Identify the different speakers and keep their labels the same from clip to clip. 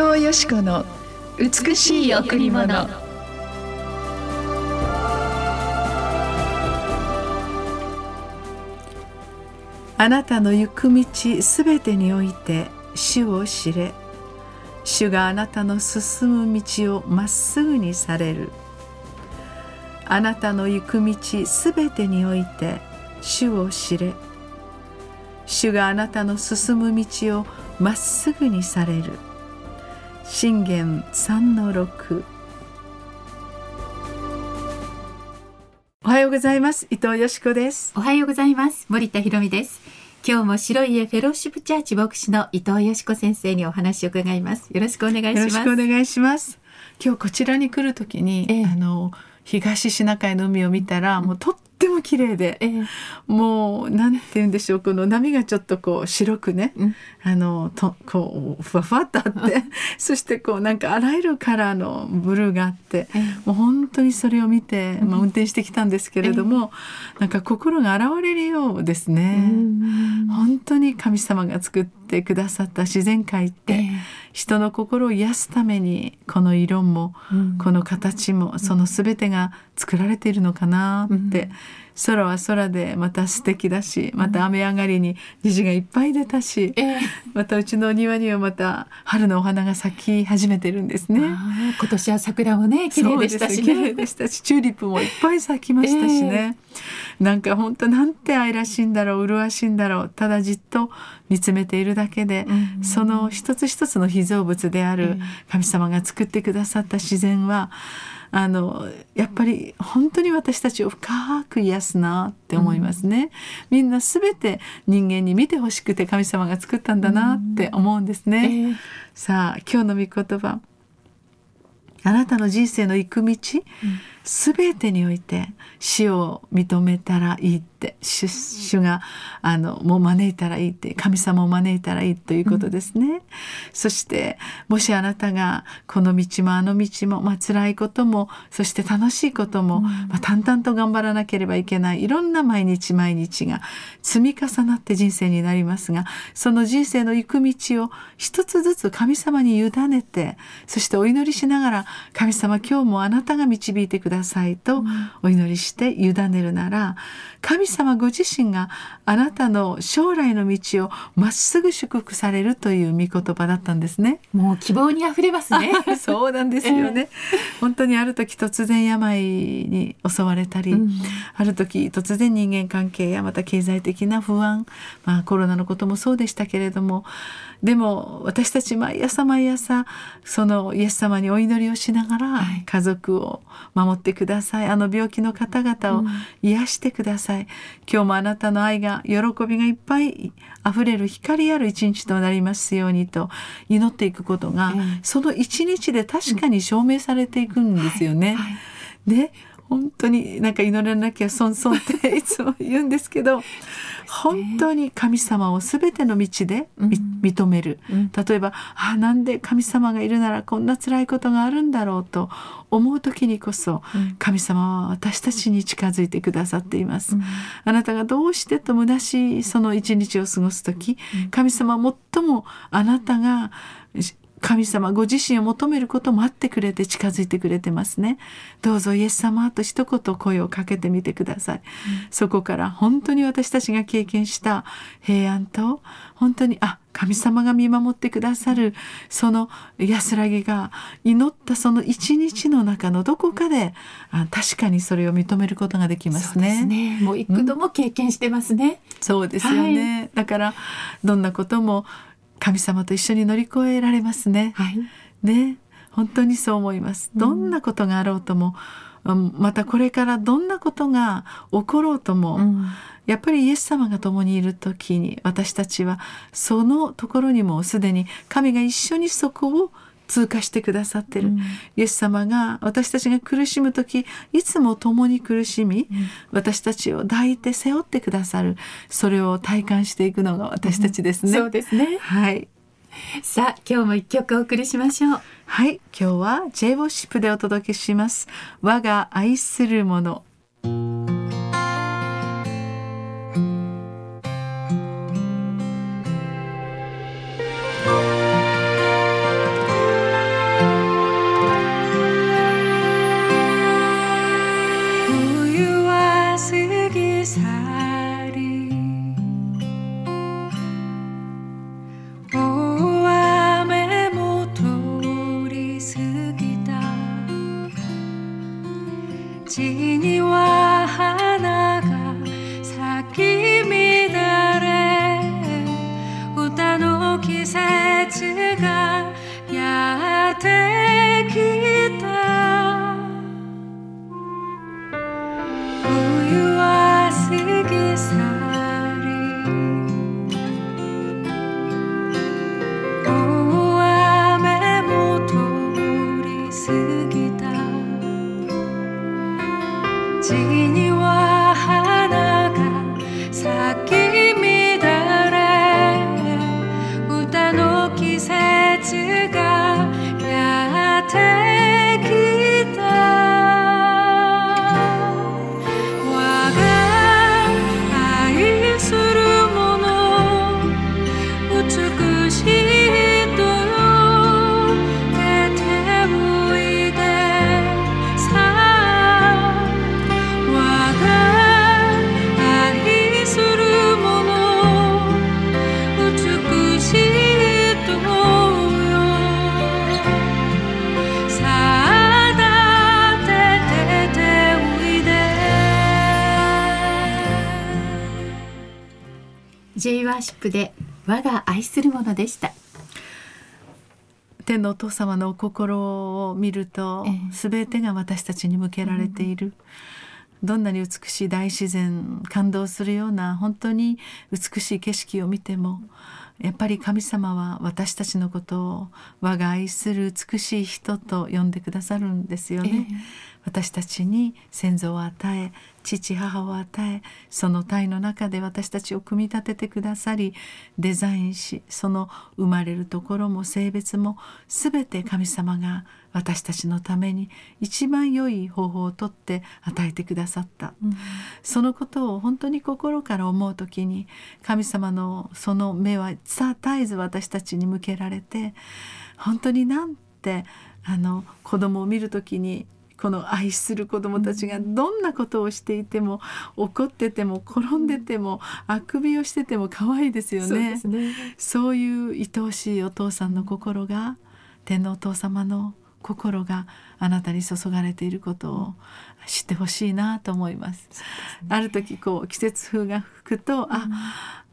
Speaker 1: 藤よし子の美しい贈り物。
Speaker 2: あなたの行く道すべてにおいて主を知れ。主があなたの進む道をまっすぐにされる。あなたの行く道すべてにおいて主を知れ。主があなたの進む道をまっすぐにされる。信玄三の六。おはようございます。伊藤よしこです。
Speaker 3: おはようございます。森田博美です。今日も白い家フェローシップチャーチ牧師の伊藤よしこ先生にお話を伺います。よろしくお願いします。よろし
Speaker 2: くお願いします。今日こちらに来るときに、ええ、あの東シナ海の海を見たら、もうとっても綺麗で、えー、もうなんて言うんでしょうこの波がちょっとこう白くね、うん、あのとこうふわふわっとあって そしてこうなんかあらゆるカラーのブルーがあって、えー、もう本当にそれを見て、まあ、運転してきたんですけれども、えー、なんか心が洗われるようですね。本当に神様が作ってくださった自然界って、人の心を癒すためにこの色も、この形もその全てが作られているのかなって、空は空でまた素敵だしまた雨上がりに虹がいっぱい出たし、またうちの庭にはまた春のお花が咲き始めてるんですね。
Speaker 3: 今年は桜もね綺麗でしたし、ね、
Speaker 2: 綺麗でしたしチューリップもいっぱい咲きましたしね。えー、なんか本当なんて愛らしいんだろう麗しいんだろうただじっと見つめているだけで、うん、その一つ一つの被造物である神様が作ってくださった自然は、あのやっぱり本当に私たちを深く癒すなって思いますね、うん、みんな全て人間に見てほしくて神様が作ったんだなって思うんですね、うんえ。ー、さあ今日の御言葉。あなたの人生の行く道、すべてにおいて死を認めたらいいって主主があのもう招いたらいいって神様を招いたらいいということですね、うん、そしてもしあなたがこの道もあの道も、まあ辛いこともそして楽しいことも、うん、まあ、淡々と頑張らなければいけないいろんな毎日毎日が積み重なって人生になりますがその人生の行く道を一つずつ神様に委ねてそしてお祈りしながら神様今日もあなたが導いてくださいとお祈りして委ねるなら神様ご自身があなたの将来の道をまっすぐ祝福されるという御言葉だったんですね。
Speaker 3: もう希望にあふれますね。
Speaker 2: そうなんですよね。えー、本当にある時突然病に襲われたり、うん、ある時突然人間関係やまた経済的な不安、まあコロナのこともそうでしたけれども、でも私たち毎朝毎朝そのイエス様にお祈りをしながら家族を守ってください、あの病気の方々を癒してください、うん、今日もあなたの愛が喜びがいっぱい溢れる光ある一日となりますようにと祈っていくことが、うん、その一日で確かに証明されていくんですよね。はい。はい、で本当になんか祈らなきゃ損損っていつも言うんですけど本当に神様を全ての道で、うん、認める、うん、例えばあなんで神様がいるならこんな辛いことがあるんだろうと思う時にこそ、うん、神様は私たちに近づいてくださっています、あなたがどうしてと虚しいその一日を過ごす時、神様は最もあなたが神様ご自身を求めることもあってくれて近づいてくれてますね。どうぞイエス様と一言声をかけてみてください、うん、そこから本当に私たちが経験した平安と本当にあ神様が見守ってくださるその安らぎが祈ったその一日の中のどこかであ確かにそれを認めることができますね。
Speaker 3: すね。もう幾度も経験してますね。
Speaker 2: うん、そうですよね、はい、だからどんなことも神様と一緒に乗り越えられますね。はい、ね本当にそう思います。どんなことがあろうとも、うん、またこれからどんなことが起ころうとも、うん、やっぱりイエス様が共にいる時に私たちはそのところにもすでに神が一緒にそこを通過してくださってる、うん、イエス様が私たちが苦しむ時いつも共に苦しみ、うん、私たちを抱いて背負ってくださる。それを体感していくのが私たちですね、
Speaker 3: うん、そうですね。
Speaker 2: はい。
Speaker 3: さあ今日も一曲お送りしましょう。
Speaker 2: はい。今日は J ウォッシップでお届けします。我が愛するも
Speaker 1: 地に
Speaker 3: ーシップで我が愛するものでした。
Speaker 2: 天のお父様のお心を見ると、
Speaker 3: ええ。
Speaker 2: 全てが私たちに向けられている、どんなに美しい大自然感動するような本当に美しい景色を見てもやっぱり神様は私たちのことを我が愛する美しい人と呼んでくださるんですよね。私たちに先祖を与え父母を与えその体の中で私たちを組み立ててくださりデザインしその生まれるところも性別も全て神様が私たちのために一番良い方法をとって与えてくださった、そのことを本当に心から思う時に神様のその目は絶えず私たちに向けられて本当になんてあの子供を見る時にこの愛する子供たちがどんなことをしていても怒ってても転んでてもあくびをしてても可愛いですよ
Speaker 3: そう
Speaker 2: ね。
Speaker 3: ですね。
Speaker 2: そういう愛おしいお父さんの心が天皇お父様の心があなたに注がれていることを知ってほしいなと思います。ある時こう季節風が吹くと、あ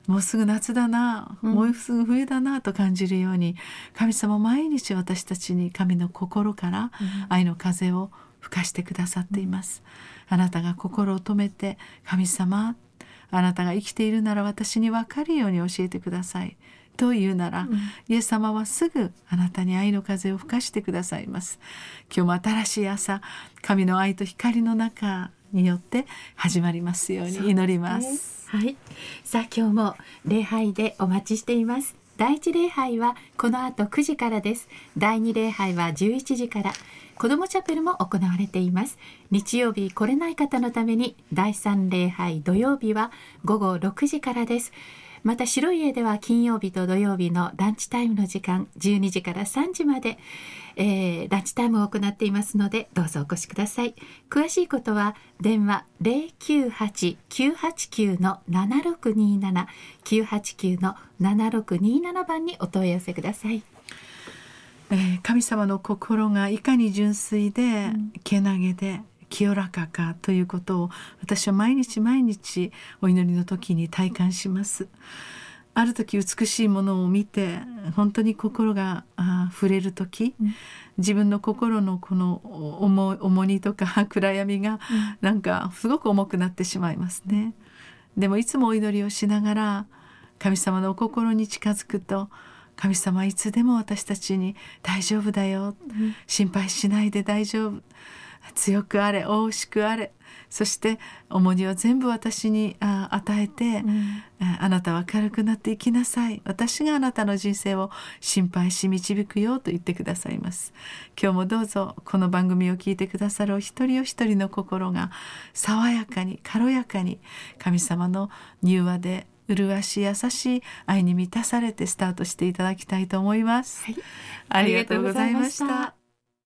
Speaker 2: もうすぐ夏だな、
Speaker 3: うん。
Speaker 2: もうすぐ冬だなと感じるように神様毎日私たちに神の心から愛の風を吹かしてくださっています。あなたが心を止めて神様あなたが生きているなら私に分かるように教えてください。と言うなら、イエス様はすぐあなたに愛の風を吹かしてくださいます。今日も新しい朝、神の愛と光の中によって始まりますように祈ります。
Speaker 3: はい。さあ今日も礼拝でお待ちしています。第一礼拝はこの後9時からです。第二礼拝は11時から。子どもチャペルも行われています。日曜日来れない方のために第三礼拝土曜日は午後6時からです。また白い家では金曜日と土曜日のランチタイムの時間12時から3時まで、えーランチタイムを行っていますのでどうぞお越しください。詳しいことは電話098-989の7627 989の7627番にお問い合わせください。
Speaker 2: えー神様の心がいかに純粋で、けなげで清らかかということを私は毎日毎日お祈りの時に体感します。ある時美しいものを見て本当に心が触れる時、自分の心のこの重重荷とか 暗闇がなんかすごく重くなってしまいますね。でもいつもお祈りをしながら神様のお心に近づくと神様はいつでも私たちに「大丈夫だよ、心配しないで大丈夫強くあれ大しくあれ」そして重荷を全部私にあ与えて、ああなたは軽くなっていきなさい。私があなたの人生を心配し導くよと言ってくださいます。今日もどうぞこの番組を聞いてくださるお一人お一人の心が爽やかに軽やかに神様の柔和で麗しい優しい愛に満たされてスタートしていただきたいと思います、
Speaker 3: はい。
Speaker 2: ありがとうございました